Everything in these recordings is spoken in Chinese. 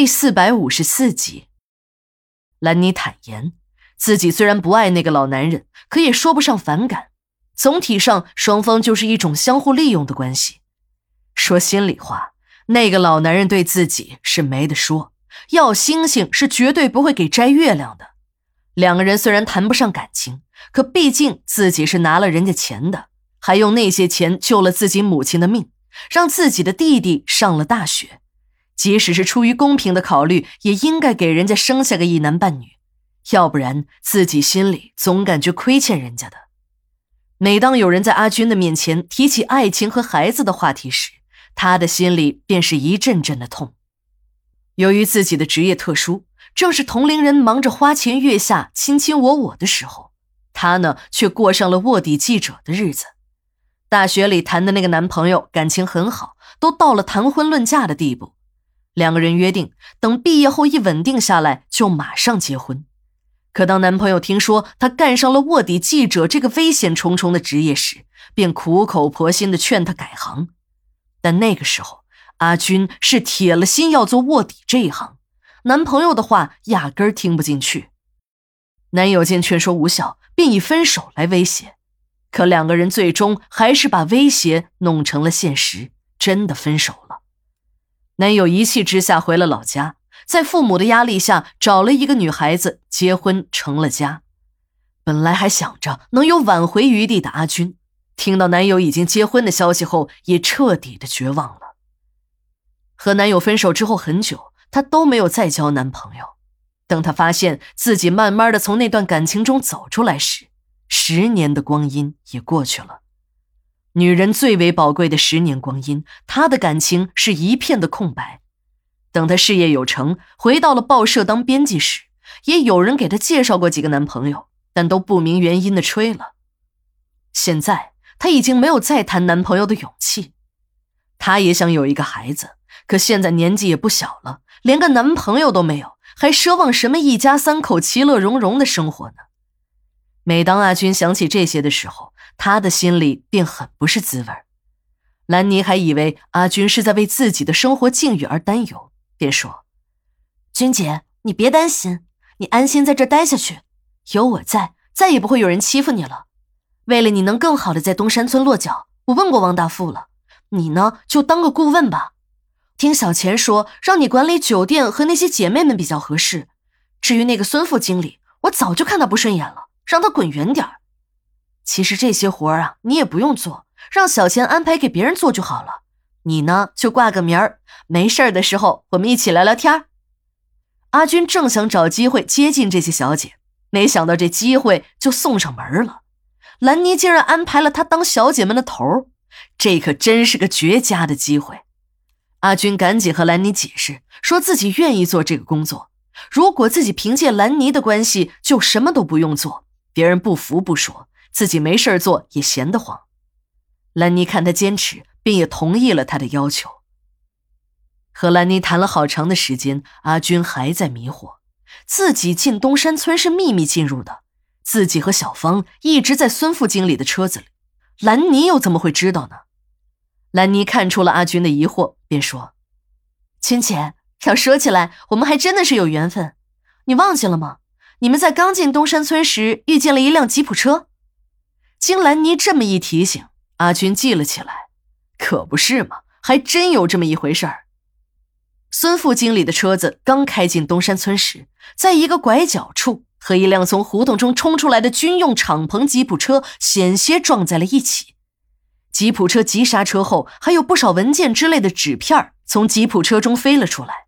第四百五十四集，兰妮坦言，自己虽然不爱那个老男人，可也说不上反感。总体上，双方就是一种相互利用的关系。说心里话，那个老男人对自己是没得说，要星星是绝对不会给摘月亮的。两个人虽然谈不上感情，可毕竟自己是拿了人家钱的，还用那些钱救了自己母亲的命，让自己的弟弟上了大学。即使是出于公平的考虑，也应该给人家生下个一男半女，要不然自己心里总感觉亏欠人家的。每当有人在阿军的面前提起爱情和孩子的话题时，他的心里便是一阵阵的痛。由于自己的职业特殊，正是同龄人忙着花前月下、卿卿我我的时候，他呢却过上了卧底记者的日子。大学里谈的那个男朋友感情很好，都到了谈婚论嫁的地步。两个人约定，等毕业后一稳定下来，就马上结婚。可当男朋友听说他干上了卧底记者这个危险重重的职业时，便苦口婆心的劝他改行。但那个时候，阿军是铁了心要做卧底这一行，男朋友的话压根儿听不进去。男友见劝说无效，便以分手来威胁。可两个人最终还是把威胁弄成了现实，真的分手了。男友一气之下回了老家，在父母的压力下找了一个女孩子结婚成了家。本来还想着能有挽回余地的阿军，听到男友已经结婚的消息后，也彻底的绝望了。和男友分手之后很久，她都没有再交男朋友。等她发现自己慢慢的从那段感情中走出来时，十年的光阴也过去了。女人最为宝贵的十年光阴，她的感情是一片的空白。等她事业有成，回到了报社当编辑时，也有人给她介绍过几个男朋友，但都不明原因的吹了。现在她已经没有再谈男朋友的勇气。她也想有一个孩子，可现在年纪也不小了，连个男朋友都没有，还奢望什么一家三口其乐融融的生活呢？每当阿军想起这些的时候，他的心里便很不是滋味兰妮还以为阿军是在为自己的生活境遇而担忧，便说：“君姐，你别担心，你安心在这待下去，有我在，再也不会有人欺负你了。为了你能更好的在东山村落脚，我问过王大富了，你呢就当个顾问吧。听小钱说，让你管理酒店和那些姐妹们比较合适。至于那个孙副经理，我早就看他不顺眼了，让他滚远点儿。”其实这些活儿啊，你也不用做，让小钱安排给别人做就好了。你呢，就挂个名儿，没事儿的时候我们一起聊聊天。阿军正想找机会接近这些小姐，没想到这机会就送上门了。兰妮竟然安排了他当小姐们的头儿，这可真是个绝佳的机会。阿军赶紧和兰妮解释，说自己愿意做这个工作，如果自己凭借兰妮的关系就什么都不用做，别人不服不说。自己没事做也闲得慌，兰妮看他坚持，便也同意了他的要求。和兰妮谈了好长的时间，阿军还在迷惑：自己进东山村是秘密进入的，自己和小芳一直在孙副经理的车子里，兰妮又怎么会知道呢？兰妮看出了阿军的疑惑，便说：“君姐，要说起来，我们还真的是有缘分。你忘记了吗？你们在刚进东山村时遇见了一辆吉普车。”经兰妮这么一提醒，阿军记了起来。可不是嘛，还真有这么一回事儿。孙副经理的车子刚开进东山村时，在一个拐角处和一辆从胡同中冲出来的军用敞篷吉普车险些撞在了一起。吉普车急刹车后，还有不少文件之类的纸片从吉普车中飞了出来。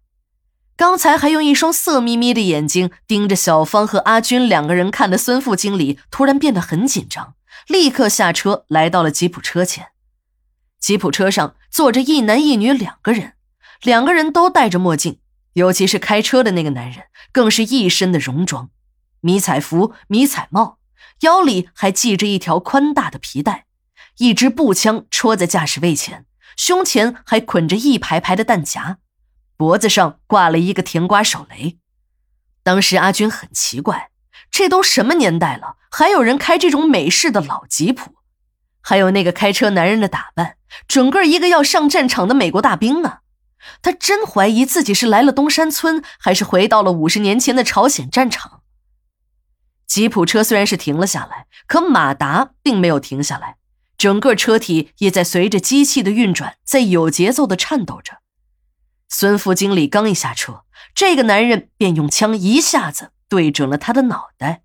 刚才还用一双色眯眯的眼睛盯着小芳和阿军两个人看的孙副经理，突然变得很紧张。立刻下车，来到了吉普车前。吉普车上坐着一男一女两个人，两个人都戴着墨镜，尤其是开车的那个男人，更是一身的戎装，迷彩服、迷彩帽，腰里还系着一条宽大的皮带，一支步枪戳在驾驶位前，胸前还捆着一排排的弹夹，脖子上挂了一个甜瓜手雷。当时阿军很奇怪。这都什么年代了，还有人开这种美式的老吉普？还有那个开车男人的打扮，整个一个要上战场的美国大兵啊！他真怀疑自己是来了东山村，还是回到了五十年前的朝鲜战场。吉普车虽然是停了下来，可马达并没有停下来，整个车体也在随着机器的运转，在有节奏的颤抖着。孙副经理刚一下车，这个男人便用枪一下子对准了他的脑袋。